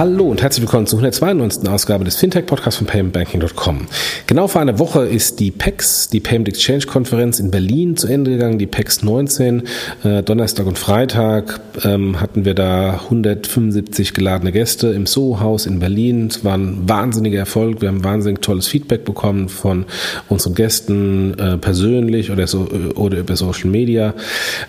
Hallo und herzlich willkommen zur 192. Ausgabe des Fintech-Podcasts von paymentbanking.com. Genau vor einer Woche ist die PEX, die Payment Exchange Konferenz in Berlin zu Ende gegangen, die PEX 19. Äh, Donnerstag und Freitag ähm, hatten wir da 175 geladene Gäste im Soho-Haus in Berlin. Es war ein wahnsinniger Erfolg. Wir haben wahnsinnig tolles Feedback bekommen von unseren Gästen äh, persönlich oder, so, oder über Social Media.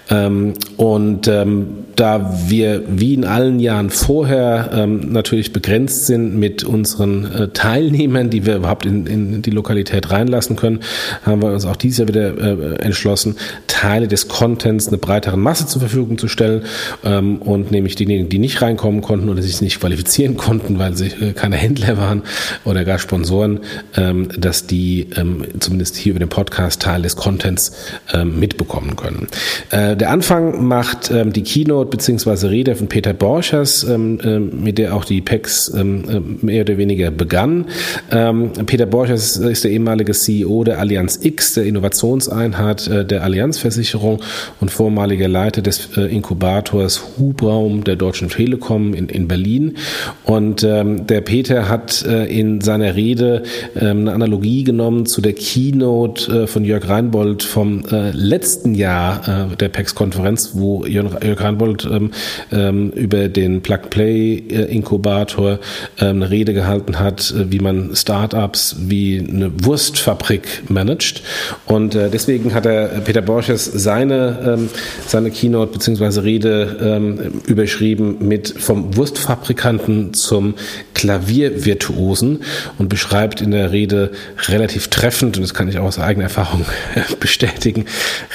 Ähm, und ähm, da wir wie in allen Jahren vorher ähm, natürlich begrenzt sind mit unseren äh, Teilnehmern, die wir überhaupt in, in die Lokalität reinlassen können, haben wir uns auch dieses Jahr wieder äh, entschlossen, Teile des Contents einer breiteren Masse zur Verfügung zu stellen ähm, und nämlich diejenigen, die nicht reinkommen konnten oder sich nicht qualifizieren konnten, weil sie äh, keine Händler waren oder gar Sponsoren, ähm, dass die ähm, zumindest hier über den Podcast Teil des Contents ähm, mitbekommen können. Äh, der Anfang macht ähm, die Keynote bzw. Rede von Peter Borchers, ähm, ähm, mit der auch die PEX ähm, äh, mehr oder weniger begann. Ähm, Peter Borchers ist der ehemalige CEO der Allianz X, der Innovationseinheit äh, der Allianzversicherung und vormaliger Leiter des äh, Inkubators Hubraum der Deutschen Telekom in, in Berlin. Und ähm, der Peter hat äh, in seiner Rede ähm, eine Analogie genommen zu der Keynote äh, von Jörg Reinbold vom äh, letzten Jahr der PEX-Konferenz, wo Jörg Reinbold ähm, ähm, über den Plug-Play-Inkubator Inkubator ähm, eine Rede gehalten hat, äh, wie man Startups wie eine Wurstfabrik managt. Und äh, deswegen hat er Peter Borches seine, ähm, seine Keynote bzw. Rede ähm, überschrieben mit vom Wurstfabrikanten zum Klaviervirtuosen und beschreibt in der Rede relativ treffend, und das kann ich auch aus eigener Erfahrung bestätigen,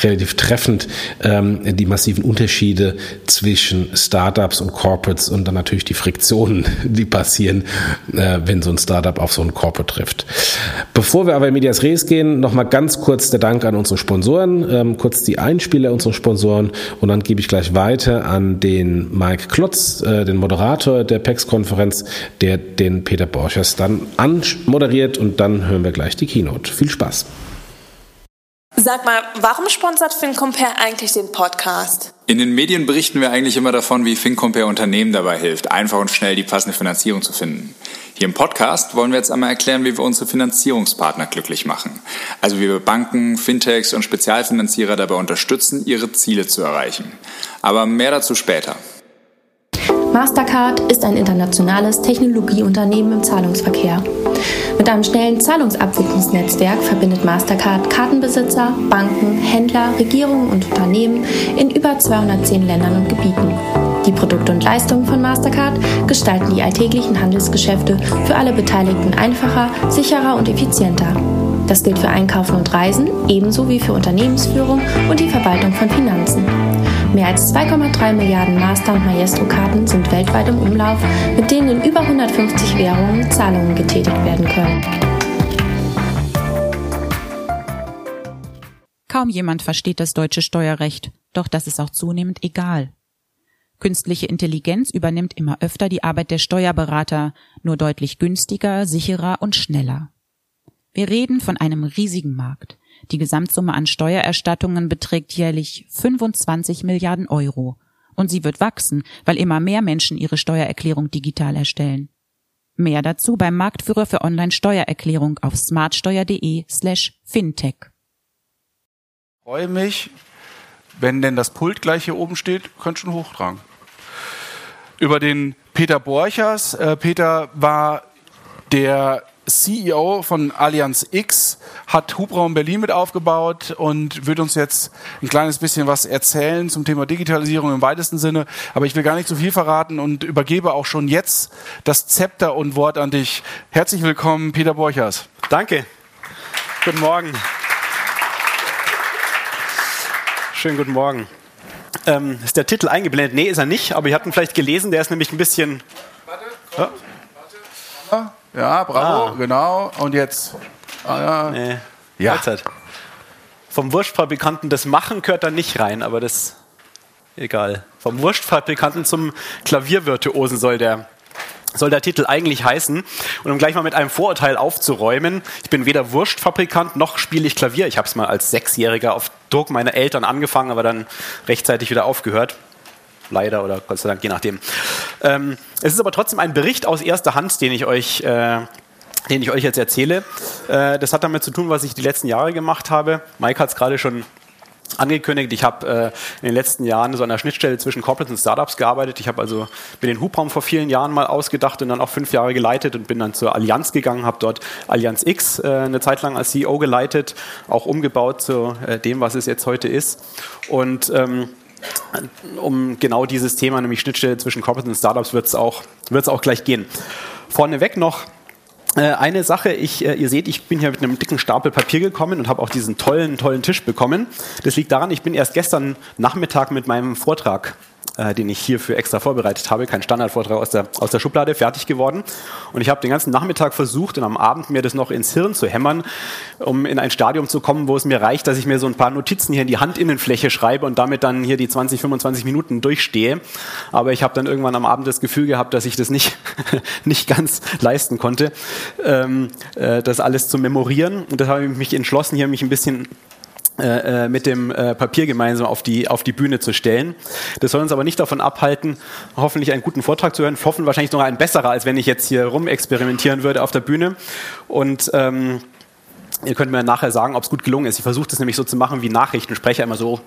relativ treffend die massiven Unterschiede zwischen Startups und Corporates und dann natürlich die Friktionen die passieren, äh, wenn so ein Startup auf so ein Corporate trifft. Bevor wir aber in Medias Res gehen, nochmal ganz kurz der Dank an unsere Sponsoren, ähm, kurz die Einspieler unserer Sponsoren und dann gebe ich gleich weiter an den Mike Klotz, äh, den Moderator der PEX-Konferenz, der den Peter Borchers dann anmoderiert und dann hören wir gleich die Keynote. Viel Spaß! Sag mal, warum sponsert FinCompare eigentlich den Podcast? In den Medien berichten wir eigentlich immer davon, wie FinCompare Unternehmen dabei hilft, einfach und schnell die passende Finanzierung zu finden. Hier im Podcast wollen wir jetzt einmal erklären, wie wir unsere Finanzierungspartner glücklich machen. Also wie wir Banken, Fintechs und Spezialfinanzierer dabei unterstützen, ihre Ziele zu erreichen. Aber mehr dazu später. Mastercard ist ein internationales Technologieunternehmen im Zahlungsverkehr. Mit einem schnellen Zahlungsabwicklungsnetzwerk verbindet Mastercard Kartenbesitzer, Banken, Händler, Regierungen und Unternehmen in über 210 Ländern und Gebieten. Die Produkte und Leistungen von Mastercard gestalten die alltäglichen Handelsgeschäfte für alle Beteiligten einfacher, sicherer und effizienter. Das gilt für Einkaufen und Reisen ebenso wie für Unternehmensführung und die Verwaltung von Finanzen. Mehr als 2,3 Milliarden Master- und Maestro-Karten sind weltweit im Umlauf, mit denen in über 150 Währungen Zahlungen getätigt werden können. Kaum jemand versteht das deutsche Steuerrecht, doch das ist auch zunehmend egal. Künstliche Intelligenz übernimmt immer öfter die Arbeit der Steuerberater, nur deutlich günstiger, sicherer und schneller. Wir reden von einem riesigen Markt. Die Gesamtsumme an Steuererstattungen beträgt jährlich 25 Milliarden Euro. Und sie wird wachsen, weil immer mehr Menschen ihre Steuererklärung digital erstellen. Mehr dazu beim Marktführer für Online-Steuererklärung auf smartsteuer.de slash fintech. Freue mich, wenn denn das Pult gleich hier oben steht, könnt schon hochtragen. Über den Peter Borchers. Äh, Peter war der CEO von Allianz X, hat Hubraum Berlin mit aufgebaut und wird uns jetzt ein kleines bisschen was erzählen zum Thema Digitalisierung im weitesten Sinne. Aber ich will gar nicht so viel verraten und übergebe auch schon jetzt das Zepter und Wort an dich. Herzlich willkommen, Peter Borchers. Danke. Guten Morgen. Schönen guten Morgen. Ähm, ist der Titel eingeblendet? Nee, ist er nicht, aber ihr habt ihn vielleicht gelesen, der ist nämlich ein bisschen. Warte, komm, ja? warte. Ja, bravo, ah. genau. Und jetzt. Ah, ja. Nee. ja. Vom Wurstfabrikanten das Machen gehört da nicht rein, aber das. egal. Vom Wurstfabrikanten zum Klaviervirtuosen soll der soll der Titel eigentlich heißen. Und um gleich mal mit einem Vorurteil aufzuräumen, ich bin weder Wurstfabrikant noch spiele ich Klavier. Ich habe es mal als Sechsjähriger auf Druck meiner Eltern angefangen, aber dann rechtzeitig wieder aufgehört. Leider oder Gott sei Dank, je nachdem. Ähm, es ist aber trotzdem ein Bericht aus erster Hand, den ich euch, äh, den ich euch jetzt erzähle. Äh, das hat damit zu tun, was ich die letzten Jahre gemacht habe. Mike hat es gerade schon angekündigt. Ich habe äh, in den letzten Jahren so an der Schnittstelle zwischen Corporates und Startups gearbeitet. Ich habe also mir den Hubraum vor vielen Jahren mal ausgedacht und dann auch fünf Jahre geleitet und bin dann zur Allianz gegangen, habe dort Allianz X äh, eine Zeit lang als CEO geleitet, auch umgebaut zu äh, dem, was es jetzt heute ist. Und ähm, um genau dieses Thema, nämlich Schnittstelle zwischen Corporates und Startups, wird es auch, wird's auch gleich gehen. Vorneweg noch äh, eine Sache, ich, äh, ihr seht, ich bin hier mit einem dicken Stapel Papier gekommen und habe auch diesen tollen, tollen Tisch bekommen. Das liegt daran, ich bin erst gestern Nachmittag mit meinem Vortrag äh, den ich hierfür extra vorbereitet habe, kein Standardvortrag aus der, aus der Schublade, fertig geworden. Und ich habe den ganzen Nachmittag versucht und am Abend mir das noch ins Hirn zu hämmern, um in ein Stadium zu kommen, wo es mir reicht, dass ich mir so ein paar Notizen hier in die Handinnenfläche schreibe und damit dann hier die 20, 25 Minuten durchstehe. Aber ich habe dann irgendwann am Abend das Gefühl gehabt, dass ich das nicht, nicht ganz leisten konnte, ähm, äh, das alles zu memorieren. Und da habe ich mich entschlossen, hier mich ein bisschen äh, äh, mit dem äh, Papier gemeinsam auf die, auf die Bühne zu stellen. Das soll uns aber nicht davon abhalten, hoffentlich einen guten Vortrag zu hören. Hoffen wahrscheinlich noch ein besserer, als wenn ich jetzt hier rumexperimentieren würde auf der Bühne. Und ähm, ihr könnt mir nachher sagen, ob es gut gelungen ist. Ich versuche das nämlich so zu machen wie Nachrichtensprecher, immer so.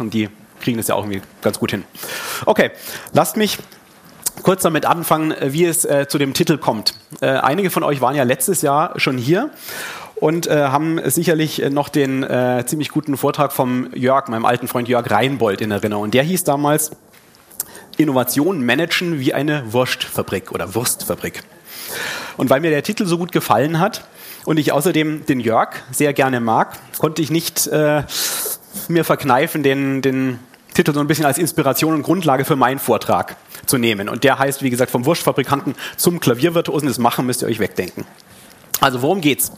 Und die kriegen das ja auch irgendwie ganz gut hin. Okay, lasst mich kurz damit anfangen, wie es äh, zu dem Titel kommt. Äh, einige von euch waren ja letztes Jahr schon hier und äh, haben sicherlich noch den äh, ziemlich guten Vortrag vom Jörg, meinem alten Freund Jörg Reinbold in Erinnerung. Und der hieß damals Innovation managen wie eine Wurstfabrik oder Wurstfabrik. Und weil mir der Titel so gut gefallen hat und ich außerdem den Jörg sehr gerne mag, konnte ich nicht äh, mir verkneifen, den, den Titel so ein bisschen als Inspiration und Grundlage für meinen Vortrag zu nehmen. Und der heißt, wie gesagt, vom Wurstfabrikanten zum Klaviervirtuosen. Das Machen müsst ihr euch wegdenken. Also worum geht's?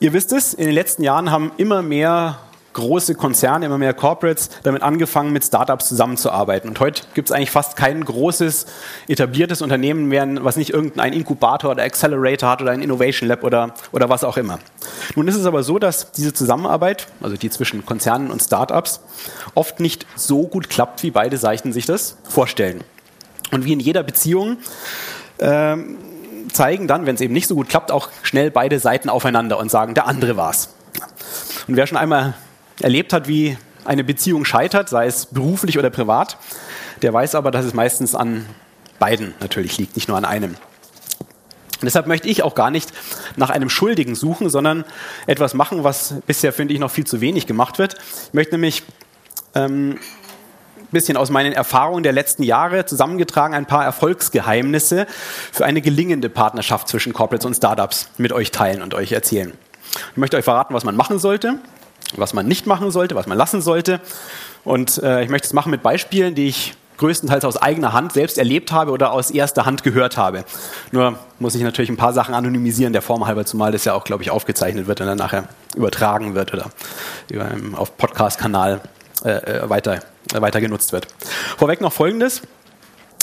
Ihr wisst es, in den letzten Jahren haben immer mehr große Konzerne, immer mehr Corporates damit angefangen, mit Startups zusammenzuarbeiten. Und heute gibt es eigentlich fast kein großes, etabliertes Unternehmen mehr, was nicht irgendein Inkubator oder Accelerator hat oder ein Innovation Lab oder, oder was auch immer. Nun ist es aber so, dass diese Zusammenarbeit, also die zwischen Konzernen und Startups, oft nicht so gut klappt, wie beide Seiten sich das vorstellen. Und wie in jeder Beziehung ähm, zeigen dann, wenn es eben nicht so gut klappt, auch schnell beide Seiten aufeinander und sagen, der andere war's. Und wer schon einmal erlebt hat, wie eine Beziehung scheitert, sei es beruflich oder privat, der weiß aber, dass es meistens an beiden natürlich liegt, nicht nur an einem. Und deshalb möchte ich auch gar nicht nach einem Schuldigen suchen, sondern etwas machen, was bisher, finde ich, noch viel zu wenig gemacht wird. Ich möchte nämlich ähm, bisschen aus meinen Erfahrungen der letzten Jahre zusammengetragen, ein paar Erfolgsgeheimnisse für eine gelingende Partnerschaft zwischen Corporates und Startups mit euch teilen und euch erzählen. Ich möchte euch verraten, was man machen sollte, was man nicht machen sollte, was man lassen sollte. Und äh, ich möchte es machen mit Beispielen, die ich größtenteils aus eigener Hand selbst erlebt habe oder aus erster Hand gehört habe. Nur muss ich natürlich ein paar Sachen anonymisieren, der Form halber, zumal das ja auch, glaube ich, aufgezeichnet wird und dann nachher übertragen wird oder über, auf Podcast-Kanal äh, äh weiter weiter genutzt wird. Vorweg noch Folgendes.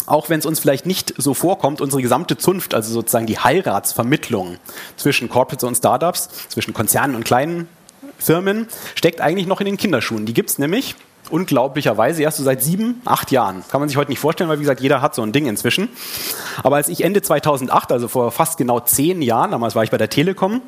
Auch wenn es uns vielleicht nicht so vorkommt, unsere gesamte Zunft, also sozusagen die Heiratsvermittlung zwischen Corporates und Startups, zwischen Konzernen und kleinen Firmen, steckt eigentlich noch in den Kinderschuhen. Die gibt es nämlich unglaublicherweise erst so seit sieben, acht Jahren. Kann man sich heute nicht vorstellen, weil wie gesagt, jeder hat so ein Ding inzwischen. Aber als ich Ende 2008, also vor fast genau zehn Jahren, damals war ich bei der Telekom,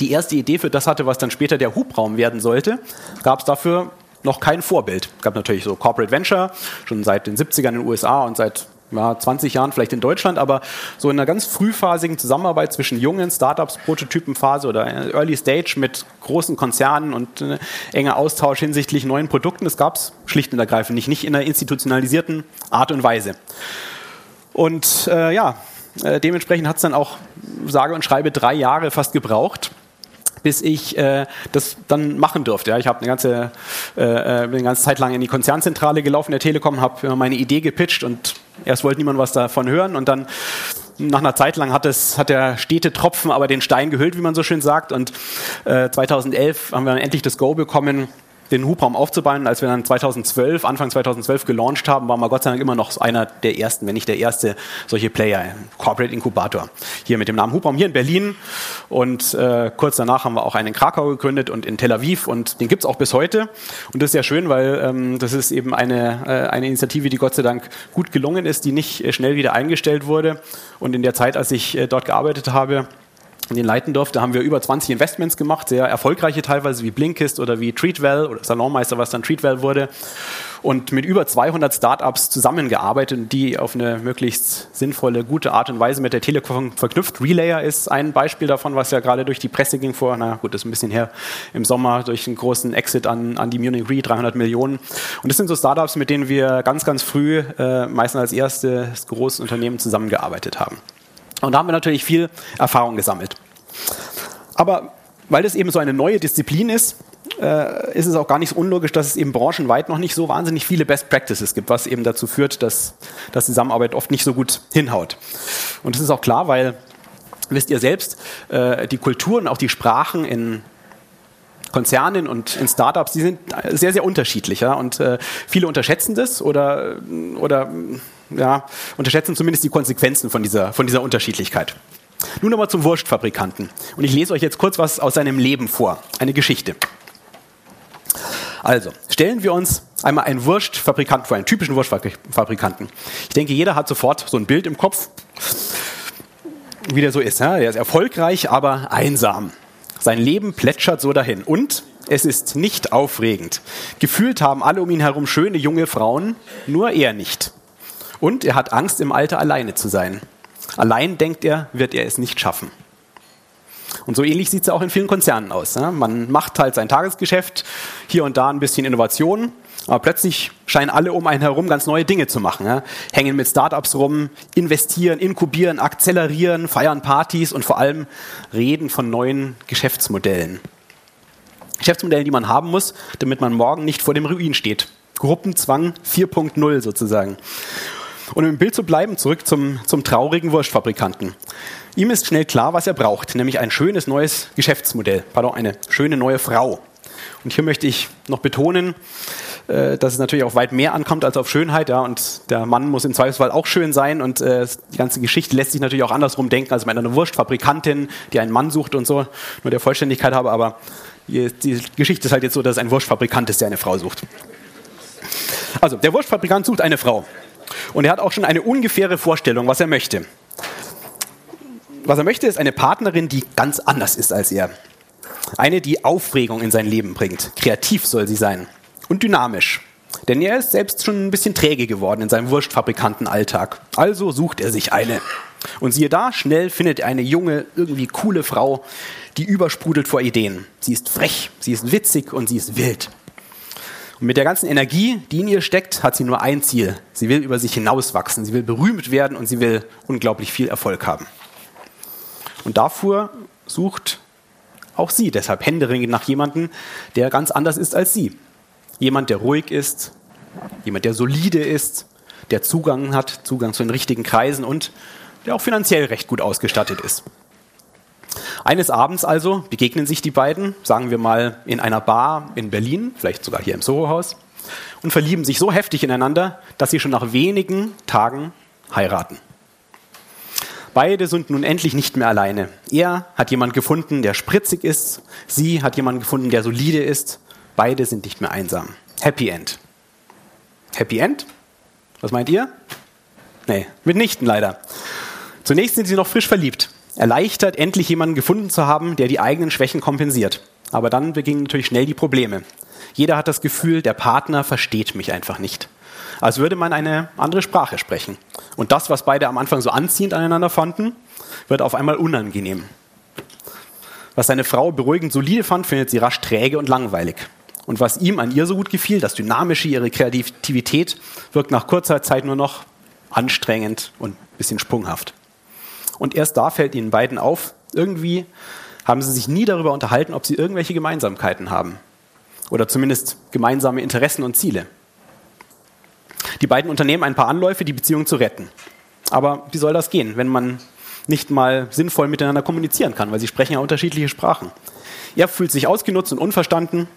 die erste Idee für das hatte, was dann später der Hubraum werden sollte, gab es dafür noch kein Vorbild. Es gab natürlich so Corporate Venture, schon seit den 70ern in den USA und seit ja, 20 Jahren vielleicht in Deutschland, aber so in einer ganz frühphasigen Zusammenarbeit zwischen jungen Startups, Prototypenphase oder Early Stage mit großen Konzernen und äh, enger Austausch hinsichtlich neuen Produkten, das gab es schlicht und ergreifend nicht, nicht in einer institutionalisierten Art und Weise. Und äh, ja, äh, dementsprechend hat es dann auch, sage und schreibe, drei Jahre fast gebraucht, bis ich äh, das dann machen durfte. Ja, ich habe eine ganze, äh, äh, eine ganze Zeit lang in die Konzernzentrale gelaufen der Telekom, habe meine Idee gepitcht und erst wollte niemand was davon hören und dann nach einer Zeit lang hat, es, hat der stete Tropfen aber den Stein gehüllt, wie man so schön sagt. Und äh, 2011 haben wir dann endlich das Go bekommen, den Hubraum aufzubauen. Als wir dann 2012, Anfang 2012 gelauncht haben, waren wir Gott sei Dank immer noch einer der ersten, wenn nicht der erste solche Player, Corporate Inkubator. Hier mit dem Namen Hubraum hier in Berlin. Und äh, kurz danach haben wir auch einen in Krakau gegründet und in Tel Aviv. Und den gibt's auch bis heute. Und das ist sehr schön, weil ähm, das ist eben eine, äh, eine Initiative, die Gott sei Dank gut gelungen ist, die nicht äh, schnell wieder eingestellt wurde. Und in der Zeit, als ich äh, dort gearbeitet habe, in den leiten durfte, haben wir über 20 Investments gemacht, sehr erfolgreiche teilweise wie Blinkist oder wie Treatwell oder Salonmeister, was dann Treatwell wurde. Und mit über 200 Startups zusammengearbeitet, die auf eine möglichst sinnvolle, gute Art und Weise mit der Telekom verknüpft. Relayer ist ein Beispiel davon, was ja gerade durch die Presse ging vor, na gut, das ist ein bisschen her, im Sommer durch einen großen Exit an, an die Munich Re, 300 Millionen. Und das sind so Startups, mit denen wir ganz, ganz früh, äh, meistens als erstes großes Unternehmen zusammengearbeitet haben. Und da haben wir natürlich viel Erfahrung gesammelt. Aber weil das eben so eine neue Disziplin ist, äh, ist es auch gar nicht so unlogisch, dass es eben branchenweit noch nicht so wahnsinnig viele Best Practices gibt, was eben dazu führt, dass, dass die Zusammenarbeit oft nicht so gut hinhaut. Und das ist auch klar, weil, wisst ihr selbst, äh, die Kulturen, auch die Sprachen in Konzernen und in Startups, die sind sehr, sehr unterschiedlich. Ja? Und äh, viele unterschätzen das oder, oder ja, unterschätzen zumindest die Konsequenzen von dieser, von dieser Unterschiedlichkeit. Nun nochmal zum Wurstfabrikanten. Und ich lese euch jetzt kurz was aus seinem Leben vor. Eine Geschichte. Also, stellen wir uns einmal einen Wurstfabrikanten vor, einen typischen Wurstfabrikanten. Ich denke, jeder hat sofort so ein Bild im Kopf, wie der so ist. Ja? Er ist erfolgreich, aber einsam. Sein Leben plätschert so dahin. Und es ist nicht aufregend. Gefühlt haben alle um ihn herum schöne junge Frauen, nur er nicht. Und er hat Angst, im Alter alleine zu sein. Allein, denkt er, wird er es nicht schaffen. Und so ähnlich sieht es auch in vielen Konzernen aus. Man macht halt sein Tagesgeschäft, hier und da ein bisschen Innovation, aber plötzlich scheinen alle um einen herum ganz neue Dinge zu machen. Hängen mit Startups rum, investieren, inkubieren, akzelerieren, feiern Partys und vor allem reden von neuen Geschäftsmodellen. Geschäftsmodellen, die man haben muss, damit man morgen nicht vor dem Ruin steht. Gruppenzwang 4.0 sozusagen. Und um im Bild zu bleiben, zurück zum, zum traurigen Wurstfabrikanten. Ihm ist schnell klar, was er braucht, nämlich ein schönes neues Geschäftsmodell, pardon, eine schöne neue Frau. Und hier möchte ich noch betonen, äh, dass es natürlich auch weit mehr ankommt als auf Schönheit, ja, und der Mann muss im Zweifelsfall auch schön sein und äh, die ganze Geschichte lässt sich natürlich auch andersrum denken, also mit einer Wurstfabrikantin, die einen Mann sucht und so, nur der Vollständigkeit habe, aber die Geschichte ist halt jetzt so, dass es ein Wurstfabrikant ist, der eine Frau sucht. Also, der Wurstfabrikant sucht eine Frau. Und er hat auch schon eine ungefähre Vorstellung, was er möchte. Was er möchte, ist eine Partnerin, die ganz anders ist als er. Eine, die Aufregung in sein Leben bringt. Kreativ soll sie sein. Und dynamisch. Denn er ist selbst schon ein bisschen träge geworden in seinem Wurstfabrikantenalltag. Also sucht er sich eine. Und siehe da, schnell findet er eine junge, irgendwie coole Frau, die übersprudelt vor Ideen. Sie ist frech, sie ist witzig und sie ist wild. Und mit der ganzen Energie, die in ihr steckt, hat sie nur ein Ziel. Sie will über sich hinauswachsen, sie will berühmt werden und sie will unglaublich viel Erfolg haben. Und dafür sucht auch sie deshalb händeringend nach jemandem, der ganz anders ist als sie. Jemand, der ruhig ist, jemand, der solide ist, der Zugang hat, Zugang zu den richtigen Kreisen und der auch finanziell recht gut ausgestattet ist. Eines Abends also begegnen sich die beiden, sagen wir mal in einer Bar in Berlin, vielleicht sogar hier im Soho-Haus, und verlieben sich so heftig ineinander, dass sie schon nach wenigen Tagen heiraten. Beide sind nun endlich nicht mehr alleine. Er hat jemanden gefunden, der spritzig ist. Sie hat jemanden gefunden, der solide ist. Beide sind nicht mehr einsam. Happy End. Happy End? Was meint ihr? Nee, mitnichten leider. Zunächst sind sie noch frisch verliebt erleichtert, endlich jemanden gefunden zu haben, der die eigenen Schwächen kompensiert. Aber dann beginnen natürlich schnell die Probleme. Jeder hat das Gefühl, der Partner versteht mich einfach nicht. Als würde man eine andere Sprache sprechen. Und das, was beide am Anfang so anziehend aneinander fanden, wird auf einmal unangenehm. Was seine Frau beruhigend solide fand, findet sie rasch träge und langweilig. Und was ihm an ihr so gut gefiel, das Dynamische, ihre Kreativität, wirkt nach kurzer Zeit nur noch anstrengend und ein bisschen sprunghaft. Und erst da fällt ihnen beiden auf, irgendwie haben sie sich nie darüber unterhalten, ob sie irgendwelche Gemeinsamkeiten haben. Oder zumindest gemeinsame Interessen und Ziele. Die beiden unternehmen ein paar Anläufe, die Beziehung zu retten. Aber wie soll das gehen, wenn man nicht mal sinnvoll miteinander kommunizieren kann, weil sie sprechen ja unterschiedliche Sprachen. Er fühlt sich ausgenutzt und unverstanden.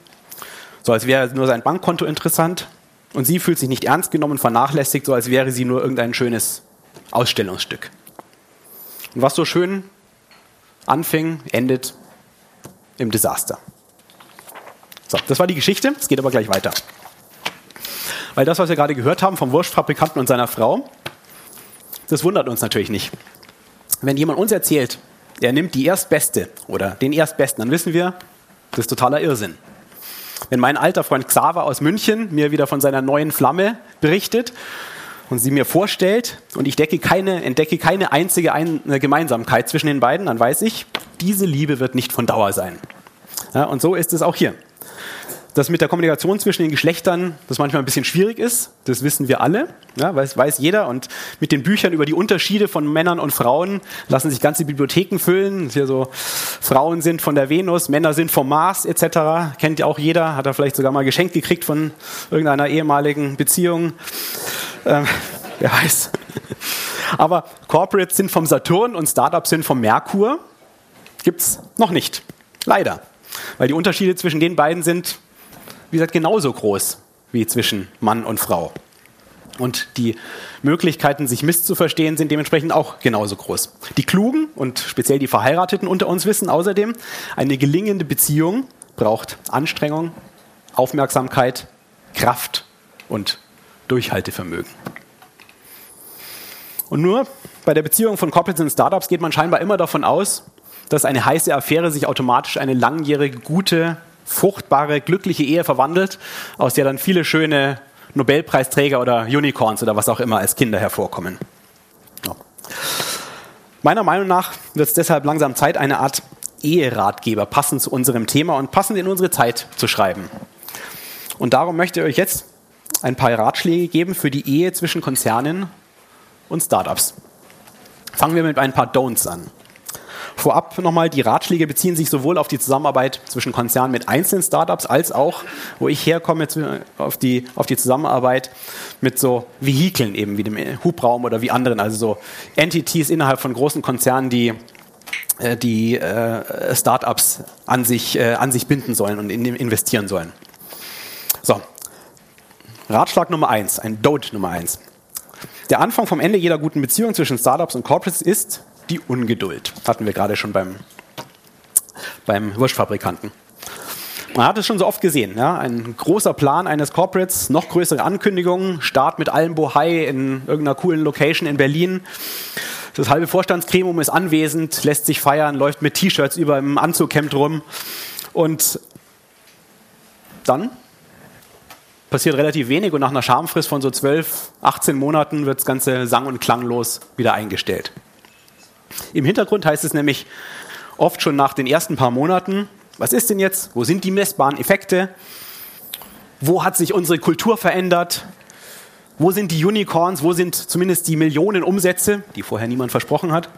So als wäre nur sein Bankkonto interessant. Und sie fühlt sich nicht ernst genommen, vernachlässigt, so als wäre sie nur irgendein schönes Ausstellungsstück. Und was so schön anfing, endet im Desaster. So, das war die Geschichte. Es geht aber gleich weiter. Weil das, was wir gerade gehört haben vom Wurstfabrikanten und seiner Frau, das wundert uns natürlich nicht. Wenn jemand uns erzählt, er nimmt die Erstbeste oder den Erstbesten, dann wissen wir, das ist totaler Irrsinn. Wenn mein alter Freund Xaver aus München mir wieder von seiner neuen Flamme berichtet und sie mir vorstellt und ich keine, entdecke keine einzige Ein Gemeinsamkeit zwischen den beiden, dann weiß ich, diese Liebe wird nicht von Dauer sein. Ja, und so ist es auch hier dass mit der Kommunikation zwischen den Geschlechtern das manchmal ein bisschen schwierig ist. Das wissen wir alle, ja, weiß, weiß jeder. Und mit den Büchern über die Unterschiede von Männern und Frauen lassen sich ganze Bibliotheken füllen. Hier so Frauen sind von der Venus, Männer sind vom Mars etc. Kennt ja auch jeder, hat er vielleicht sogar mal geschenkt gekriegt von irgendeiner ehemaligen Beziehung. Ähm, wer weiß. Aber Corporates sind vom Saturn und Startups sind vom Merkur. Gibt's noch nicht. Leider. Weil die Unterschiede zwischen den beiden sind wie gesagt, genauso groß wie zwischen Mann und Frau. Und die Möglichkeiten, sich misszuverstehen, sind dementsprechend auch genauso groß. Die Klugen und speziell die Verheirateten unter uns wissen außerdem, eine gelingende Beziehung braucht Anstrengung, Aufmerksamkeit, Kraft und Durchhaltevermögen. Und nur bei der Beziehung von Corporates und Startups geht man scheinbar immer davon aus, dass eine heiße Affäre sich automatisch eine langjährige, gute fruchtbare, glückliche Ehe verwandelt, aus der dann viele schöne Nobelpreisträger oder Unicorns oder was auch immer als Kinder hervorkommen. Ja. Meiner Meinung nach wird es deshalb langsam Zeit, eine Art Eheratgeber passend zu unserem Thema und passend in unsere Zeit zu schreiben. Und darum möchte ich euch jetzt ein paar Ratschläge geben für die Ehe zwischen Konzernen und Startups. Fangen wir mit ein paar Don'ts an. Vorab nochmal, die Ratschläge beziehen sich sowohl auf die Zusammenarbeit zwischen Konzernen mit einzelnen Startups als auch, wo ich herkomme, auf die, auf die Zusammenarbeit mit so Vehikeln eben, wie dem Hubraum oder wie anderen, also so Entities innerhalb von großen Konzernen, die äh, die äh, Startups an sich, äh, an sich binden sollen und in, investieren sollen. So, Ratschlag Nummer eins, ein Dote Nummer eins. Der Anfang vom Ende jeder guten Beziehung zwischen Startups und Corporates ist, die Ungeduld. Hatten wir gerade schon beim, beim Wurstfabrikanten. Man hat es schon so oft gesehen. Ja? Ein großer Plan eines Corporates, noch größere Ankündigungen, Start mit allem Bohai in irgendeiner coolen Location in Berlin. Das halbe Vorstandsgremium ist anwesend, lässt sich feiern, läuft mit T-Shirts über im Anzughemd rum. Und dann passiert relativ wenig und nach einer Schamfrist von so 12, 18 Monaten wird das Ganze sang- und klanglos wieder eingestellt. Im Hintergrund heißt es nämlich oft schon nach den ersten paar Monaten, was ist denn jetzt? Wo sind die messbaren Effekte? Wo hat sich unsere Kultur verändert? Wo sind die Unicorns? Wo sind zumindest die Millionen Umsätze, die vorher niemand versprochen hat?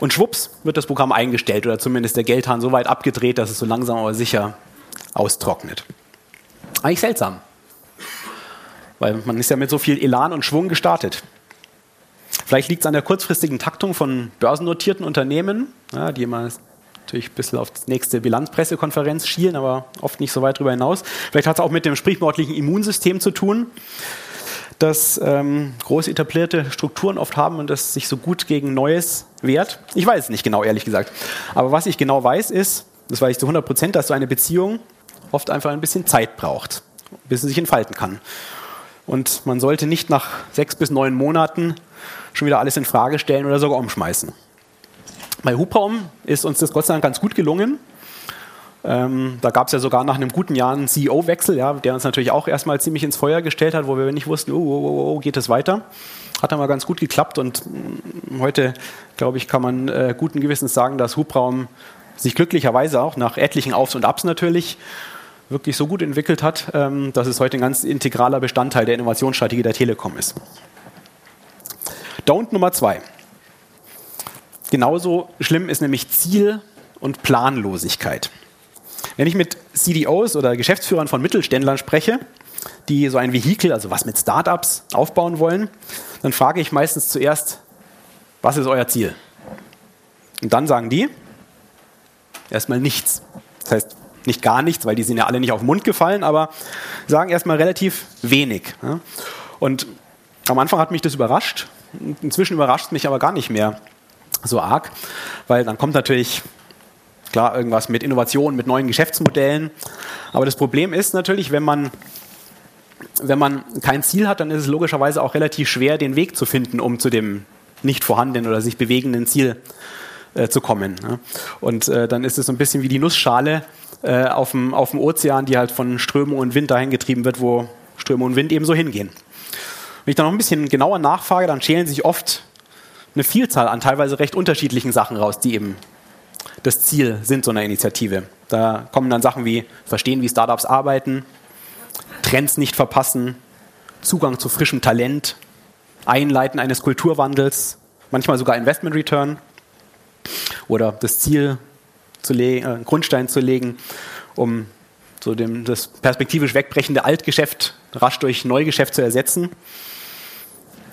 Und schwupps wird das Programm eingestellt oder zumindest der Geldhahn so weit abgedreht, dass es so langsam aber sicher austrocknet. Eigentlich seltsam, weil man ist ja mit so viel Elan und Schwung gestartet. Vielleicht liegt es an der kurzfristigen Taktung von börsennotierten Unternehmen, ja, die immer natürlich ein bisschen auf die nächste Bilanzpressekonferenz schielen, aber oft nicht so weit darüber hinaus. Vielleicht hat es auch mit dem sprichwörtlichen Immunsystem zu tun, das ähm, groß etablierte Strukturen oft haben und das sich so gut gegen Neues wehrt. Ich weiß es nicht genau, ehrlich gesagt. Aber was ich genau weiß, ist, das weiß ich zu 100 Prozent, dass so eine Beziehung oft einfach ein bisschen Zeit braucht, bis sie sich entfalten kann. Und man sollte nicht nach sechs bis neun Monaten schon wieder alles in Frage stellen oder sogar umschmeißen. Bei Hubraum ist uns das Gott sei Dank ganz gut gelungen. Ähm, da gab es ja sogar nach einem guten Jahr einen CEO-Wechsel, ja, der uns natürlich auch erstmal ziemlich ins Feuer gestellt hat, wo wir nicht wussten, oh, oh, oh, oh geht es weiter. Hat mal ganz gut geklappt und mm, heute, glaube ich, kann man äh, guten Gewissens sagen, dass Hubraum sich glücklicherweise auch nach etlichen Aufs und Abs natürlich wirklich so gut entwickelt hat, ähm, dass es heute ein ganz integraler Bestandteil der Innovationsstrategie der Telekom ist. Don't Nummer zwei. Genauso schlimm ist nämlich Ziel- und Planlosigkeit. Wenn ich mit CDOs oder Geschäftsführern von Mittelständlern spreche, die so ein Vehikel, also was mit Startups, aufbauen wollen, dann frage ich meistens zuerst, was ist euer Ziel? Und dann sagen die, erstmal nichts. Das heißt, nicht gar nichts, weil die sind ja alle nicht auf den Mund gefallen, aber sagen erstmal relativ wenig. Und am Anfang hat mich das überrascht. Inzwischen überrascht es mich aber gar nicht mehr so arg, weil dann kommt natürlich klar irgendwas mit Innovationen, mit neuen Geschäftsmodellen. Aber das Problem ist natürlich, wenn man wenn man kein Ziel hat, dann ist es logischerweise auch relativ schwer, den Weg zu finden, um zu dem nicht vorhandenen oder sich bewegenden Ziel äh, zu kommen. Ne? Und äh, dann ist es so ein bisschen wie die Nussschale äh, auf, dem, auf dem Ozean, die halt von Strömung und Wind dahin getrieben wird, wo Strömung und Wind eben so hingehen. Wenn ich dann noch ein bisschen genauer nachfrage, dann schälen sich oft eine Vielzahl an teilweise recht unterschiedlichen Sachen raus, die eben das Ziel sind so einer Initiative. Da kommen dann Sachen wie verstehen, wie Startups arbeiten, Trends nicht verpassen, Zugang zu frischem Talent, Einleiten eines Kulturwandels, manchmal sogar Investment Return oder das Ziel zu äh, Grundstein zu legen, um so dem, das perspektivisch wegbrechende Altgeschäft rasch durch Neugeschäft zu ersetzen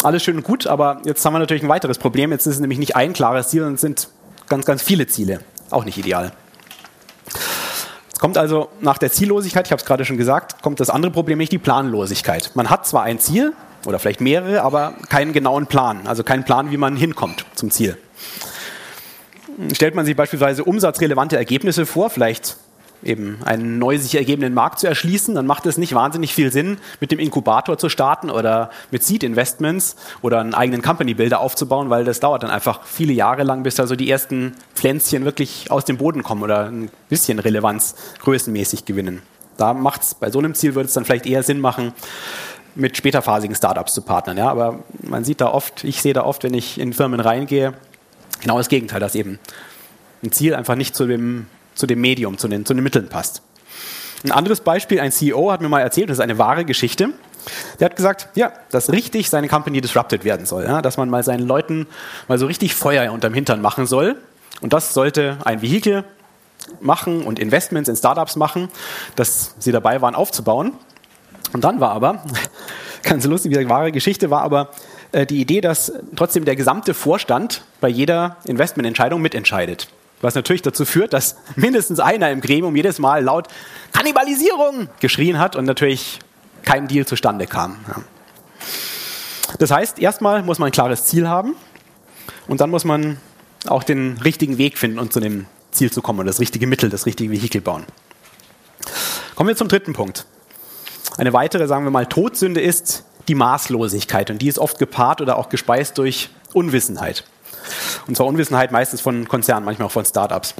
alles schön und gut, aber jetzt haben wir natürlich ein weiteres Problem. Jetzt ist es nämlich nicht ein klares Ziel, sondern es sind ganz, ganz viele Ziele. Auch nicht ideal. Es kommt also nach der Ziellosigkeit, ich habe es gerade schon gesagt, kommt das andere Problem nicht, die Planlosigkeit. Man hat zwar ein Ziel oder vielleicht mehrere, aber keinen genauen Plan, also keinen Plan, wie man hinkommt zum Ziel. Stellt man sich beispielsweise umsatzrelevante Ergebnisse vor, vielleicht eben einen neu sich ergebenden Markt zu erschließen, dann macht es nicht wahnsinnig viel Sinn, mit dem Inkubator zu starten oder mit Seed Investments oder einen eigenen Company Builder aufzubauen, weil das dauert dann einfach viele Jahre lang, bis da so die ersten Pflänzchen wirklich aus dem Boden kommen oder ein bisschen Relevanz größenmäßig gewinnen. Da macht es, bei so einem Ziel würde es dann vielleicht eher Sinn machen, mit späterphasigen Startups zu partnern. Ja? Aber man sieht da oft, ich sehe da oft, wenn ich in Firmen reingehe, genau das Gegenteil, dass eben ein Ziel einfach nicht zu dem zu dem Medium, zu den, zu den Mitteln passt. Ein anderes Beispiel, ein CEO hat mir mal erzählt, das ist eine wahre Geschichte. Der hat gesagt, ja, dass richtig seine Company disrupted werden soll, ja, dass man mal seinen Leuten mal so richtig Feuer unterm Hintern machen soll. Und das sollte ein Vehikel machen und Investments in Startups machen, dass sie dabei waren aufzubauen. Und dann war aber, ganz lustig, wie wahre Geschichte war aber äh, die Idee, dass trotzdem der gesamte Vorstand bei jeder Investmententscheidung mitentscheidet. Was natürlich dazu führt, dass mindestens einer im Gremium jedes Mal laut Kannibalisierung geschrien hat und natürlich kein Deal zustande kam. Das heißt, erstmal muss man ein klares Ziel haben und dann muss man auch den richtigen Weg finden, um zu dem Ziel zu kommen und das richtige Mittel, das richtige Vehikel bauen. Kommen wir zum dritten Punkt. Eine weitere, sagen wir mal, Todsünde ist die Maßlosigkeit und die ist oft gepaart oder auch gespeist durch Unwissenheit. Und zwar Unwissenheit meistens von Konzernen, manchmal auch von Startups.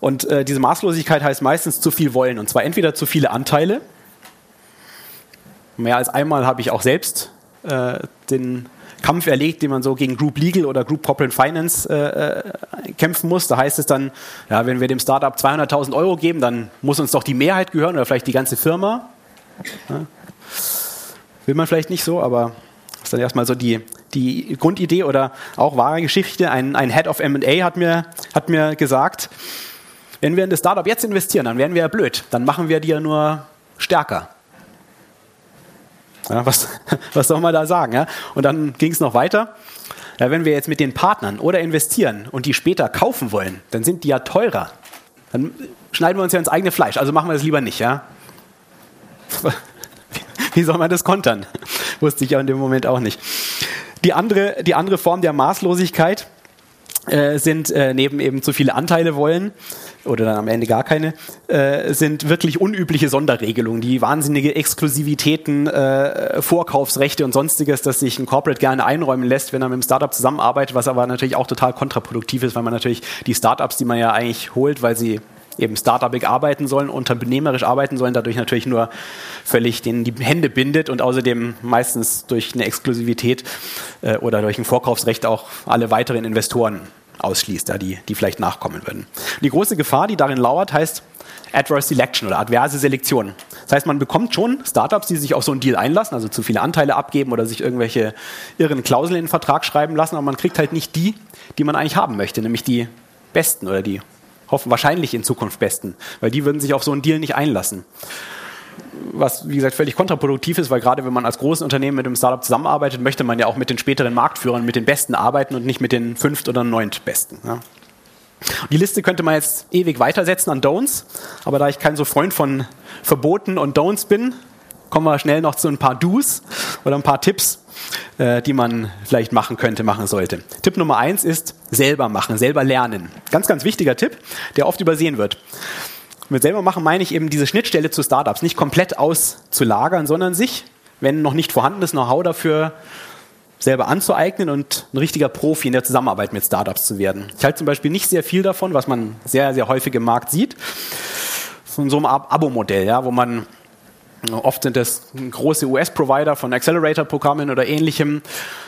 Und äh, diese Maßlosigkeit heißt meistens zu viel wollen. Und zwar entweder zu viele Anteile. Mehr als einmal habe ich auch selbst äh, den Kampf erlegt, den man so gegen Group Legal oder Group Corporate Finance äh, äh kämpfen muss. Da heißt es dann, ja, wenn wir dem Startup 200.000 Euro geben, dann muss uns doch die Mehrheit gehören oder vielleicht die ganze Firma. Ja. Will man vielleicht nicht so, aber das ist dann erstmal so die, die Grundidee oder auch wahre Geschichte. Ein, ein Head of MA hat mir, hat mir gesagt, wenn wir in das Startup jetzt investieren, dann wären wir ja blöd. Dann machen wir die ja nur stärker. Ja, was, was soll man da sagen? Ja? Und dann ging es noch weiter. Ja, wenn wir jetzt mit den Partnern oder investieren und die später kaufen wollen, dann sind die ja teurer. Dann schneiden wir uns ja ins eigene Fleisch. Also machen wir das lieber nicht. Ja? Wie soll man das kontern? Wusste ich ja in dem Moment auch nicht. Die andere, die andere Form der Maßlosigkeit äh, sind äh, neben eben zu viele Anteile wollen oder dann am Ende gar keine, äh, sind wirklich unübliche Sonderregelungen, die wahnsinnige Exklusivitäten, äh, Vorkaufsrechte und sonstiges, das sich ein Corporate gerne einräumen lässt, wenn er mit einem Startup zusammenarbeitet, was aber natürlich auch total kontraproduktiv ist, weil man natürlich die Startups, die man ja eigentlich holt, weil sie eben startupig arbeiten sollen, unternehmerisch arbeiten sollen, dadurch natürlich nur völlig denen die Hände bindet und außerdem meistens durch eine Exklusivität äh, oder durch ein Vorkaufsrecht auch alle weiteren Investoren ausschließt, ja, die, die vielleicht nachkommen würden. Die große Gefahr, die darin lauert, heißt Adverse Selection oder adverse Selektion. Das heißt, man bekommt schon Startups, die sich auf so einen Deal einlassen, also zu viele Anteile abgeben oder sich irgendwelche irren Klauseln in den Vertrag schreiben lassen, aber man kriegt halt nicht die, die man eigentlich haben möchte, nämlich die besten oder die hoffen wahrscheinlich in Zukunft besten, weil die würden sich auf so einen Deal nicht einlassen. Was, wie gesagt, völlig kontraproduktiv ist, weil gerade wenn man als großes Unternehmen mit einem Startup zusammenarbeitet, möchte man ja auch mit den späteren Marktführern, mit den Besten arbeiten und nicht mit den fünft- oder neuntbesten. Ja. Die Liste könnte man jetzt ewig weitersetzen an Don'ts, aber da ich kein so Freund von Verboten und Don'ts bin, kommen wir schnell noch zu ein paar Do's oder ein paar Tipps, äh, die man vielleicht machen könnte, machen sollte. Tipp Nummer eins ist selber machen, selber lernen. Ganz, ganz wichtiger Tipp, der oft übersehen wird. Mit selber machen meine ich eben diese Schnittstelle zu Startups nicht komplett auszulagern, sondern sich, wenn noch nicht vorhandenes Know-how dafür selber anzueignen und ein richtiger Profi in der Zusammenarbeit mit Startups zu werden. Ich halte zum Beispiel nicht sehr viel davon, was man sehr, sehr häufig im Markt sieht, von so einem Abo-Modell, ja, wo man oft sind das große US-Provider von Accelerator-Programmen oder ähnlichem,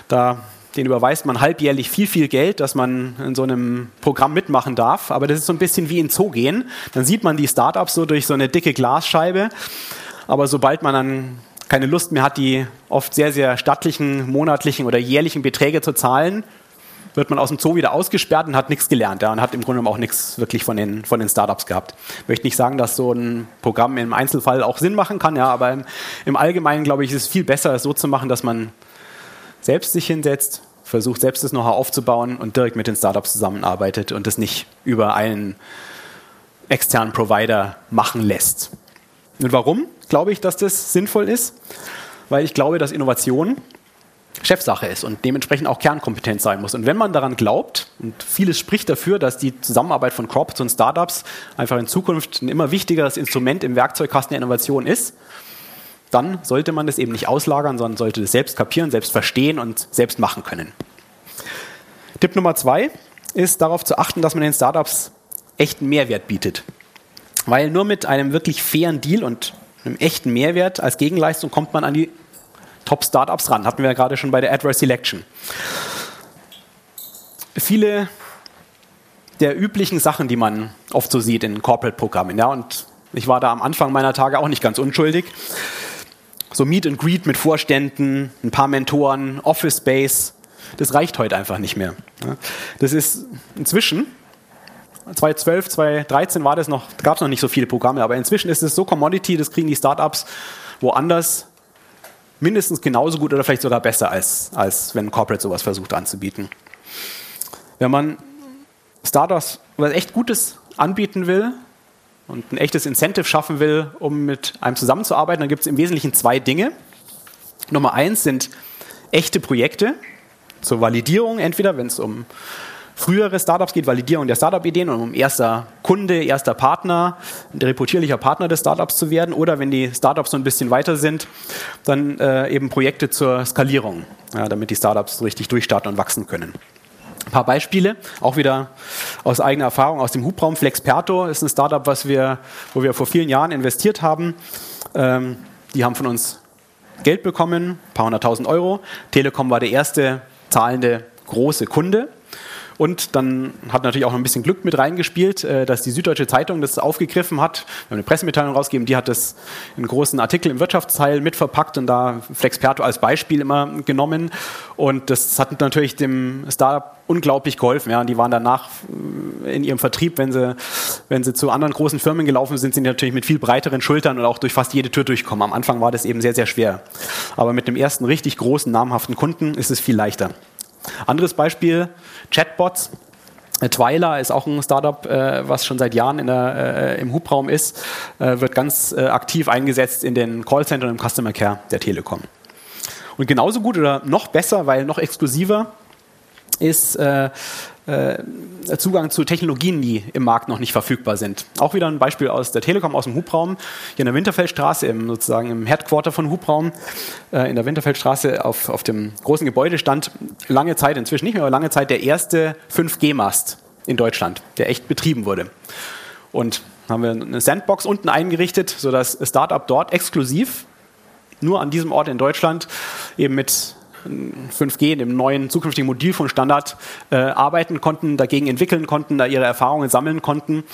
da den überweist man halbjährlich viel, viel Geld, dass man in so einem Programm mitmachen darf. Aber das ist so ein bisschen wie in Zoo gehen. Dann sieht man die Startups so durch so eine dicke Glasscheibe. Aber sobald man dann keine Lust mehr hat, die oft sehr, sehr stattlichen monatlichen oder jährlichen Beträge zu zahlen, wird man aus dem Zoo wieder ausgesperrt und hat nichts gelernt ja, und hat im Grunde auch nichts wirklich von den, von den Startups gehabt. Ich möchte nicht sagen, dass so ein Programm im Einzelfall auch Sinn machen kann, ja, aber im, im Allgemeinen, glaube ich, ist es viel besser, es so zu machen, dass man selbst sich hinsetzt, versucht selbst das Know-how aufzubauen und direkt mit den Startups zusammenarbeitet und das nicht über einen externen Provider machen lässt. Und warum glaube ich, dass das sinnvoll ist? Weil ich glaube, dass Innovation Chefsache ist und dementsprechend auch Kernkompetenz sein muss. Und wenn man daran glaubt, und vieles spricht dafür, dass die Zusammenarbeit von Corporates und Startups einfach in Zukunft ein immer wichtigeres Instrument im Werkzeugkasten der Innovation ist, dann sollte man das eben nicht auslagern, sondern sollte das selbst kapieren, selbst verstehen und selbst machen können. Tipp Nummer zwei ist darauf zu achten, dass man den Startups echten Mehrwert bietet. Weil nur mit einem wirklich fairen Deal und einem echten Mehrwert als Gegenleistung kommt man an die Top-Startups ran. Hatten wir ja gerade schon bei der Adverse Selection. Viele der üblichen Sachen, die man oft so sieht in Corporate-Programmen. Ja, und ich war da am Anfang meiner Tage auch nicht ganz unschuldig. So Meet and Greet mit Vorständen, ein paar Mentoren, Office Space, das reicht heute einfach nicht mehr. Das ist inzwischen, 2012, 2013 war das noch, gab es noch nicht so viele Programme, aber inzwischen ist es so Commodity, das kriegen die Startups woanders mindestens genauso gut oder vielleicht sogar besser, als, als wenn ein Corporate sowas versucht anzubieten. Wenn man Startups was echt Gutes anbieten will und ein echtes Incentive schaffen will, um mit einem zusammenzuarbeiten, dann gibt es im Wesentlichen zwei Dinge. Nummer eins sind echte Projekte zur Validierung, entweder wenn es um frühere Startups geht, Validierung der Startup-Ideen und um erster Kunde, erster Partner, ein reputierlicher Partner des Startups zu werden oder wenn die Startups so ein bisschen weiter sind, dann äh, eben Projekte zur Skalierung, ja, damit die Startups richtig durchstarten und wachsen können. Ein paar Beispiele, auch wieder aus eigener Erfahrung aus dem Hubraum. Flexperto ist ein Startup, was wir, wo wir vor vielen Jahren investiert haben. Ähm, die haben von uns Geld bekommen, ein paar hunderttausend Euro. Telekom war der erste zahlende große Kunde. Und dann hat natürlich auch noch ein bisschen Glück mit reingespielt, äh, dass die Süddeutsche Zeitung das aufgegriffen hat. Wir haben eine Pressemitteilung rausgegeben, die hat das in großen Artikel im Wirtschaftsteil mitverpackt und da Flexperto als Beispiel immer genommen. Und das hat natürlich dem Startup unglaublich geholfen. Ja. Und die waren danach äh, in ihrem Vertrieb, wenn sie, wenn sie zu anderen großen Firmen gelaufen sind, sind sie natürlich mit viel breiteren Schultern und auch durch fast jede Tür durchkommen. Am Anfang war das eben sehr, sehr schwer. Aber mit dem ersten richtig großen, namhaften Kunden ist es viel leichter. Anderes Beispiel, Chatbots. Twyla ist auch ein Startup, äh, was schon seit Jahren der, äh, im Hubraum ist, äh, wird ganz äh, aktiv eingesetzt in den Callcentern und im Customer Care der Telekom. Und genauso gut oder noch besser, weil noch exklusiver, ist äh, Zugang zu Technologien, die im Markt noch nicht verfügbar sind. Auch wieder ein Beispiel aus der Telekom, aus dem Hubraum, hier in der Winterfeldstraße, im, sozusagen im Headquarter von Hubraum, äh, in der Winterfeldstraße auf, auf dem großen Gebäude stand lange Zeit, inzwischen nicht mehr, aber lange Zeit der erste 5G-Mast in Deutschland, der echt betrieben wurde. Und haben wir eine Sandbox unten eingerichtet, sodass Startup dort exklusiv nur an diesem Ort in Deutschland eben mit 5G, dem neuen zukünftigen Modul von Standard, äh, arbeiten konnten, dagegen entwickeln konnten, da ihre Erfahrungen sammeln konnten.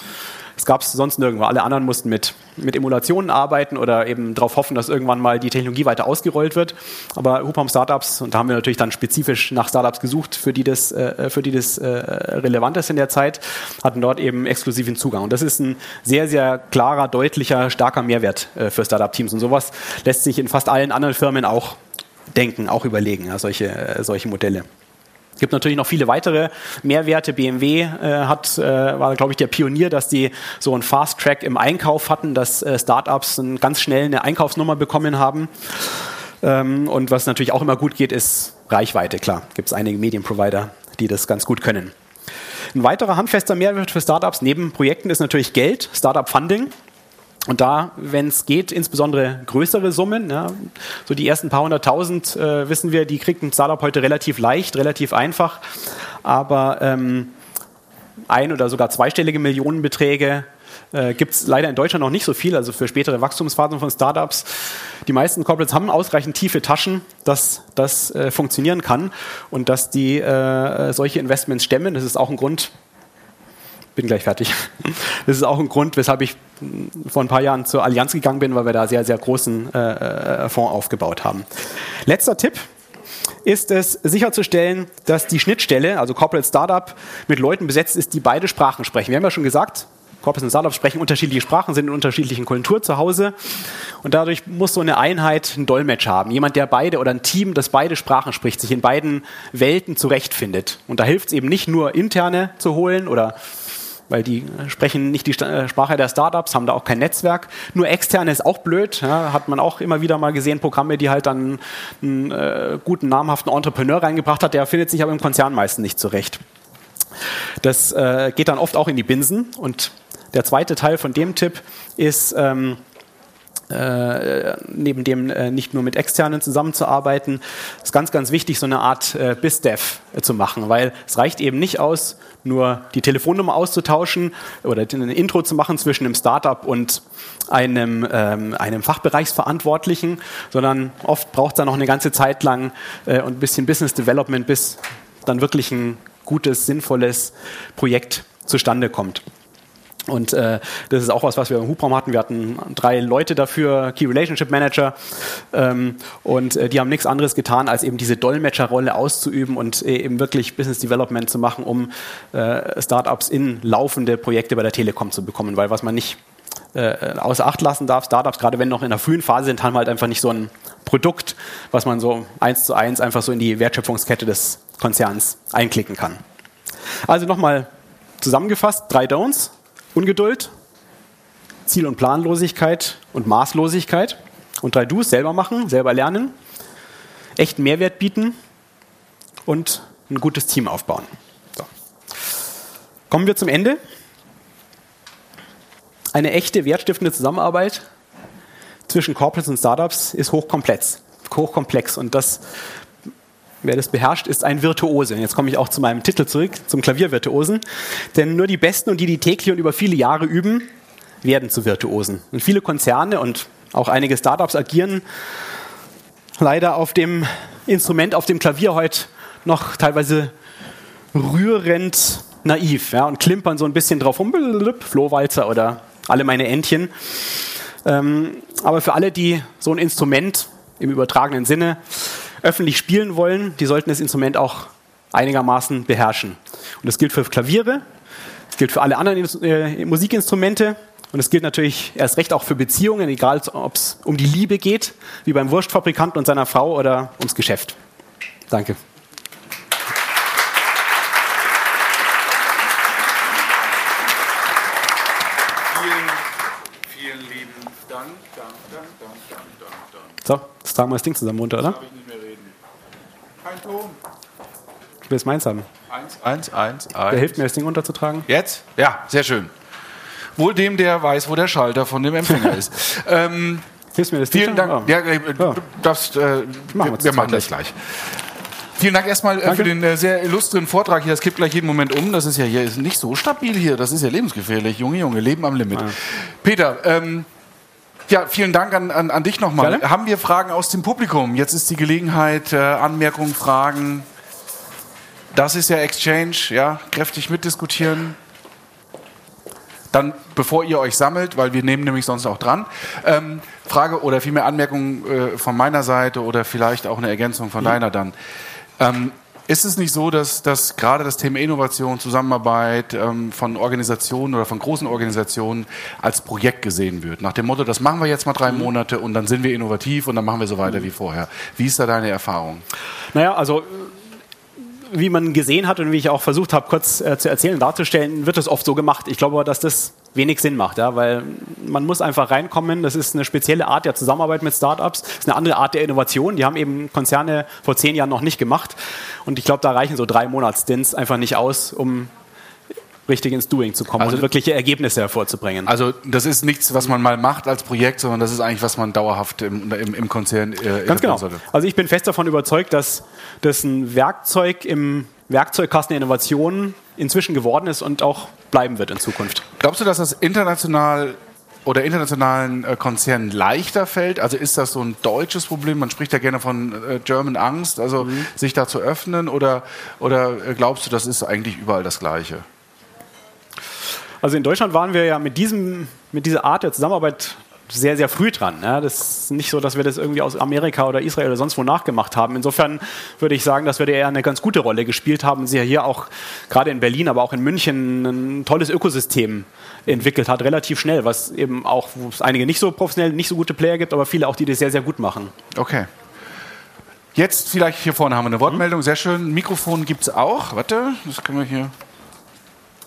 Es gab es sonst nirgendwo. Alle anderen mussten mit, mit Emulationen arbeiten oder eben darauf hoffen, dass irgendwann mal die Technologie weiter ausgerollt wird. Aber Hupam Startups, und da haben wir natürlich dann spezifisch nach Startups gesucht, für die das, äh, für die das äh, relevant ist in der Zeit, hatten dort eben exklusiven Zugang. Und das ist ein sehr, sehr klarer, deutlicher, starker Mehrwert äh, für Startup-Teams. Und sowas lässt sich in fast allen anderen Firmen auch denken, auch überlegen, ja, solche, äh, solche Modelle. gibt natürlich noch viele weitere Mehrwerte. BMW äh, hat, äh, war, glaube ich, der Pionier, dass die so einen Fast Track im Einkauf hatten, dass äh, Startups ganz schnell eine Einkaufsnummer bekommen haben. Ähm, und was natürlich auch immer gut geht, ist Reichweite. Klar, gibt es einige Medienprovider, die das ganz gut können. Ein weiterer handfester Mehrwert für Startups neben Projekten ist natürlich Geld, Startup Funding. Und da, wenn es geht, insbesondere größere Summen, ja, so die ersten paar hunderttausend, äh, wissen wir, die kriegt ein Startup heute relativ leicht, relativ einfach. Aber ähm, ein- oder sogar zweistellige Millionenbeträge äh, gibt es leider in Deutschland noch nicht so viel, also für spätere Wachstumsphasen von Startups. Die meisten Corporates haben ausreichend tiefe Taschen, dass das äh, funktionieren kann und dass die äh, solche Investments stemmen. Das ist auch ein Grund, bin gleich fertig. Das ist auch ein Grund, weshalb ich vor ein paar Jahren zur Allianz gegangen bin, weil wir da sehr, sehr großen äh, äh, Fonds aufgebaut haben. Letzter Tipp ist es sicherzustellen, dass die Schnittstelle, also Corporate Startup, mit Leuten besetzt ist, die beide Sprachen sprechen. Wir haben ja schon gesagt, Corporates und Startups sprechen unterschiedliche Sprachen, sind in unterschiedlichen Kulturen zu Hause. Und dadurch muss so eine Einheit einen Dolmetsch haben. Jemand, der beide oder ein Team, das beide Sprachen spricht, sich in beiden Welten zurechtfindet. Und da hilft es eben nicht nur interne zu holen oder weil die sprechen nicht die äh, Sprache der Startups, haben da auch kein Netzwerk. Nur externe ist auch blöd, ja, hat man auch immer wieder mal gesehen, Programme, die halt dann einen äh, guten, namhaften Entrepreneur reingebracht hat, der findet sich aber im Konzern meistens nicht zurecht. Das äh, geht dann oft auch in die Binsen. Und der zweite Teil von dem Tipp ist, ähm, äh, neben dem äh, nicht nur mit Externen zusammenzuarbeiten, ist ganz, ganz wichtig, so eine Art äh, BizDev äh, zu machen, weil es reicht eben nicht aus, nur die Telefonnummer auszutauschen oder ein Intro zu machen zwischen einem Startup und einem, ähm, einem Fachbereichsverantwortlichen, sondern oft braucht es da noch eine ganze Zeit lang äh, und ein bisschen Business Development, bis dann wirklich ein gutes, sinnvolles Projekt zustande kommt. Und äh, das ist auch was, was wir im Hubraum hatten. Wir hatten drei Leute dafür, Key Relationship Manager, ähm, und äh, die haben nichts anderes getan, als eben diese Dolmetscherrolle auszuüben und äh, eben wirklich Business Development zu machen, um äh, Startups in laufende Projekte bei der Telekom zu bekommen. Weil was man nicht äh, außer Acht lassen darf, Startups, gerade wenn noch in der frühen Phase sind, haben halt einfach nicht so ein Produkt, was man so eins zu eins einfach so in die Wertschöpfungskette des Konzerns einklicken kann. Also nochmal zusammengefasst, drei Don'ts. Ungeduld, Ziel- und Planlosigkeit und Maßlosigkeit. Und drei Do's, selber machen, selber lernen, echten Mehrwert bieten und ein gutes Team aufbauen. So. Kommen wir zum Ende. Eine echte wertstiftende Zusammenarbeit zwischen Corporates und Startups ist hochkomplex. Hochkomplex. Und das wer das beherrscht, ist ein Virtuose. Jetzt komme ich auch zu meinem Titel zurück, zum Klaviervirtuosen. Denn nur die Besten und die, die täglich und über viele Jahre üben, werden zu Virtuosen. Und viele Konzerne und auch einige Startups agieren leider auf dem Instrument, auf dem Klavier heute noch teilweise rührend naiv ja, und klimpern so ein bisschen drauf rum, Flohwalzer oder alle meine Entchen. Ähm, aber für alle, die so ein Instrument im übertragenen Sinne öffentlich spielen wollen, die sollten das Instrument auch einigermaßen beherrschen. Und das gilt für Klaviere, das gilt für alle anderen äh, Musikinstrumente und es gilt natürlich erst recht auch für Beziehungen, egal ob es um die Liebe geht, wie beim Wurstfabrikanten und seiner Frau oder ums Geschäft. Danke. Vielen, lieben Dank, Dank, Dank, Dank, Dank, Dank. So, jetzt tragen wir das Ding zusammen runter, oder? Kein Ton. Ich will es meins haben. Eins, eins, eins, eins. hilft mir, das Ding runterzutragen? Jetzt? Ja, sehr schön. Wohl dem, der weiß, wo der Schalter von dem Empfänger ist. Ähm, Hilfst mir das Ding vielen? Dank. Oh. Ja, äh, Ja. du darfst, äh, wir wir, wir machen das gleich. Vielen Dank erstmal äh, Danke. für den äh, sehr illustren Vortrag hier. Das kippt gleich jeden Moment um. Das ist ja hier ist nicht so stabil hier. Das ist ja lebensgefährlich. Junge, Junge, Leben am Limit. Peter, ähm, ja, vielen Dank an, an, an dich nochmal. Haben wir Fragen aus dem Publikum? Jetzt ist die Gelegenheit, äh, Anmerkungen, Fragen. Das ist ja Exchange, ja, kräftig mitdiskutieren. Dann, bevor ihr euch sammelt, weil wir nehmen nämlich sonst auch dran, ähm, Frage oder vielmehr Anmerkung äh, von meiner Seite oder vielleicht auch eine Ergänzung von deiner dann. Ähm, ist es nicht so, dass, dass gerade das Thema Innovation, Zusammenarbeit ähm, von Organisationen oder von großen Organisationen als Projekt gesehen wird? Nach dem Motto, das machen wir jetzt mal drei Monate und dann sind wir innovativ und dann machen wir so weiter wie vorher. Wie ist da deine Erfahrung? Naja, also wie man gesehen hat und wie ich auch versucht habe, kurz äh, zu erzählen, darzustellen, wird das oft so gemacht. Ich glaube aber, dass das wenig Sinn macht, ja, weil man muss einfach reinkommen. Das ist eine spezielle Art der Zusammenarbeit mit Startups. Das ist eine andere Art der Innovation. Die haben eben Konzerne vor zehn Jahren noch nicht gemacht. Und ich glaube, da reichen so drei Monats-Stints einfach nicht aus, um richtig ins Doing zu kommen also, und wirkliche Ergebnisse hervorzubringen. Also das ist nichts, was man mal macht als Projekt, sondern das ist eigentlich, was man dauerhaft im, im, im Konzern äh, Ganz genau. Sollte. Also ich bin fest davon überzeugt, dass das ein Werkzeug im Werkzeugkasten der Innovation inzwischen geworden ist und auch bleiben wird in Zukunft. Glaubst du, dass das international oder internationalen äh, Konzernen leichter fällt? Also ist das so ein deutsches Problem? Man spricht ja gerne von äh, German Angst, also mhm. sich da zu öffnen oder, oder äh, glaubst du, das ist eigentlich überall das Gleiche? Also in Deutschland waren wir ja mit, diesem, mit dieser Art der Zusammenarbeit sehr, sehr früh dran. Ja, das ist nicht so, dass wir das irgendwie aus Amerika oder Israel oder sonst wo nachgemacht haben. Insofern würde ich sagen, dass wir da eher eine ganz gute Rolle gespielt haben. Sie ja hier auch gerade in Berlin, aber auch in München ein tolles Ökosystem entwickelt hat, relativ schnell, was eben auch, wo es einige nicht so professionell, nicht so gute Player gibt, aber viele auch, die das sehr, sehr gut machen. Okay. Jetzt vielleicht hier vorne haben wir eine Wortmeldung, sehr schön. Mikrofon gibt es auch. Warte, das können wir hier.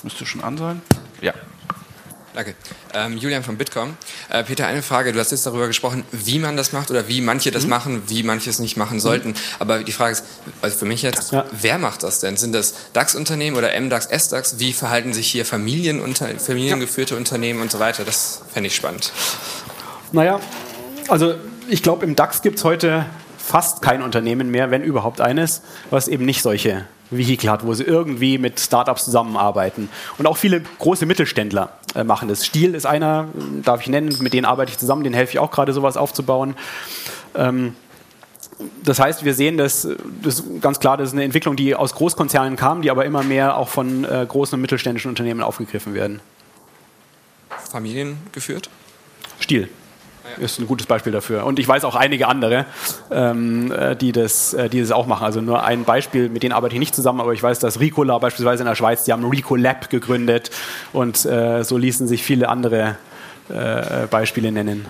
Müsste schon an sein. Ja. Danke. Ähm, Julian von Bitkom. Äh, Peter, eine Frage. Du hast jetzt darüber gesprochen, wie man das macht oder wie manche das mhm. machen, wie manche es nicht machen mhm. sollten. Mhm. Aber die Frage ist, also für mich jetzt, ja. wer macht das denn? Sind das DAX-Unternehmen oder MDAX, SDAX? Wie verhalten sich hier Familienunter familiengeführte ja. Unternehmen und so weiter? Das fände ich spannend. Naja, also ich glaube, im DAX gibt es heute fast kein Unternehmen mehr, wenn überhaupt eines, was eben nicht solche Vehikel hat, wo sie irgendwie mit Startups zusammenarbeiten. Und auch viele große Mittelständler äh, machen das. Stiel ist einer, darf ich nennen, mit denen arbeite ich zusammen, den helfe ich auch gerade sowas aufzubauen. Ähm, das heißt, wir sehen, dass das ganz klar, das ist eine Entwicklung, die aus Großkonzernen kam, die aber immer mehr auch von äh, großen und mittelständischen Unternehmen aufgegriffen werden. Familiengeführt? Stiel ist ein gutes Beispiel dafür. Und ich weiß auch einige andere, ähm, äh, die, das, äh, die das auch machen. Also nur ein Beispiel, mit denen arbeite ich nicht zusammen, aber ich weiß, dass Ricola beispielsweise in der Schweiz, die haben Ricolab gegründet und äh, so ließen sich viele andere äh, Beispiele nennen.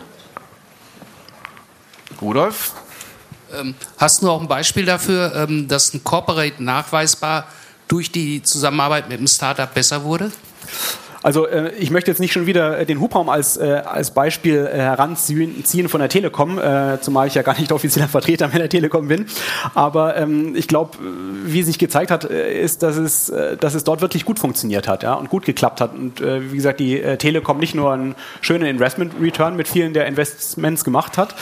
Rudolf? Ähm, hast du auch ein Beispiel dafür, ähm, dass ein Corporate nachweisbar durch die Zusammenarbeit mit einem Startup besser wurde? Also äh, ich möchte jetzt nicht schon wieder äh, den Hubraum als, äh, als Beispiel äh, heranziehen von der Telekom, äh, zumal ich ja gar nicht offizieller Vertreter mehr der Telekom bin. Aber ähm, ich glaube, wie sich gezeigt hat, äh, ist, dass es, dass es dort wirklich gut funktioniert hat ja, und gut geklappt hat. Und wie gesagt, die Telekom nicht nur einen schönen Investment-Return mit vielen der Investments gemacht hat,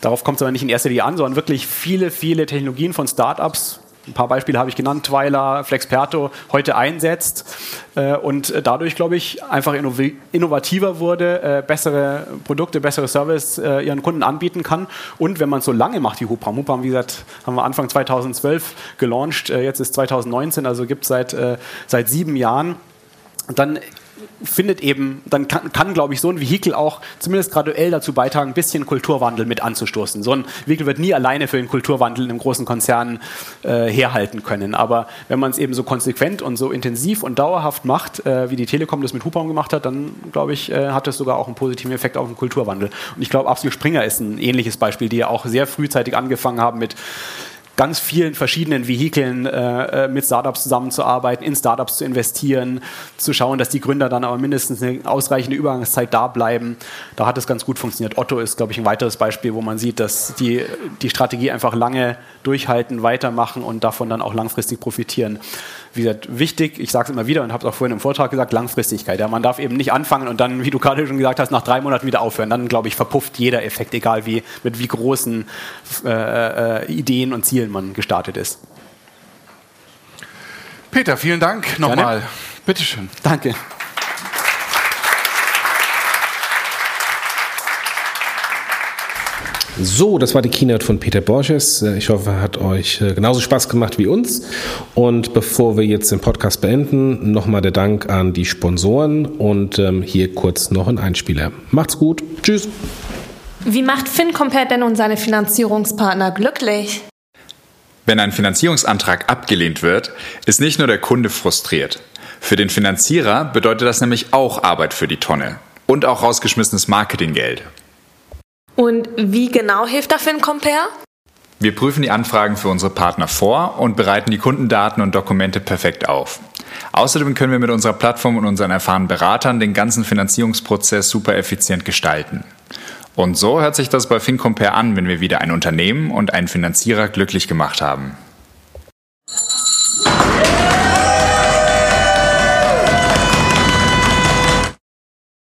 darauf kommt es aber nicht in erster Linie an, sondern wirklich viele, viele Technologien von Startups ein paar Beispiele habe ich genannt, Twyla, Flexperto, heute einsetzt äh, und dadurch, glaube ich, einfach innovativer wurde, äh, bessere Produkte, bessere Service äh, ihren Kunden anbieten kann. Und wenn man es so lange macht wie Hupram, Hupram, wie gesagt, haben wir Anfang 2012 gelauncht, äh, jetzt ist 2019, also gibt es seit, äh, seit sieben Jahren, dann findet eben, dann kann, kann glaube ich, so ein Vehikel auch zumindest graduell dazu beitragen, ein bisschen Kulturwandel mit anzustoßen. So ein Vehikel wird nie alleine für den Kulturwandel in einem großen Konzern äh, herhalten können. Aber wenn man es eben so konsequent und so intensiv und dauerhaft macht, äh, wie die Telekom das mit Hubraum gemacht hat, dann glaube ich, äh, hat das sogar auch einen positiven Effekt auf den Kulturwandel. Und ich glaube, Absolut Springer ist ein ähnliches Beispiel, die ja auch sehr frühzeitig angefangen haben mit ganz vielen verschiedenen Vehikeln äh, äh, mit Startups zusammenzuarbeiten, in Startups zu investieren, zu schauen, dass die Gründer dann aber mindestens eine ausreichende Übergangszeit da bleiben. Da hat es ganz gut funktioniert. Otto ist, glaube ich, ein weiteres Beispiel, wo man sieht, dass die, die Strategie einfach lange durchhalten, weitermachen und davon dann auch langfristig profitieren wie gesagt, wichtig, ich sage es immer wieder und habe es auch vorhin im Vortrag gesagt, Langfristigkeit. Ja, man darf eben nicht anfangen und dann, wie du gerade schon gesagt hast, nach drei Monaten wieder aufhören. Dann, glaube ich, verpufft jeder Effekt, egal wie, mit wie großen äh, äh, Ideen und Zielen man gestartet ist. Peter, vielen Dank nochmal. Bitteschön. Danke. So, das war die Keynote von Peter Borges. Äh, ich hoffe, hat euch äh, genauso Spaß gemacht wie uns. Und bevor wir jetzt den Podcast beenden, nochmal der Dank an die Sponsoren und ähm, hier kurz noch ein Einspieler. Macht's gut. Tschüss. Wie macht FinCompare denn und seine Finanzierungspartner glücklich? Wenn ein Finanzierungsantrag abgelehnt wird, ist nicht nur der Kunde frustriert. Für den Finanzierer bedeutet das nämlich auch Arbeit für die Tonne und auch rausgeschmissenes Marketinggeld. Und wie genau hilft da FinCompare? Wir prüfen die Anfragen für unsere Partner vor und bereiten die Kundendaten und Dokumente perfekt auf. Außerdem können wir mit unserer Plattform und unseren erfahrenen Beratern den ganzen Finanzierungsprozess super effizient gestalten. Und so hört sich das bei FinCompare an, wenn wir wieder ein Unternehmen und einen Finanzierer glücklich gemacht haben.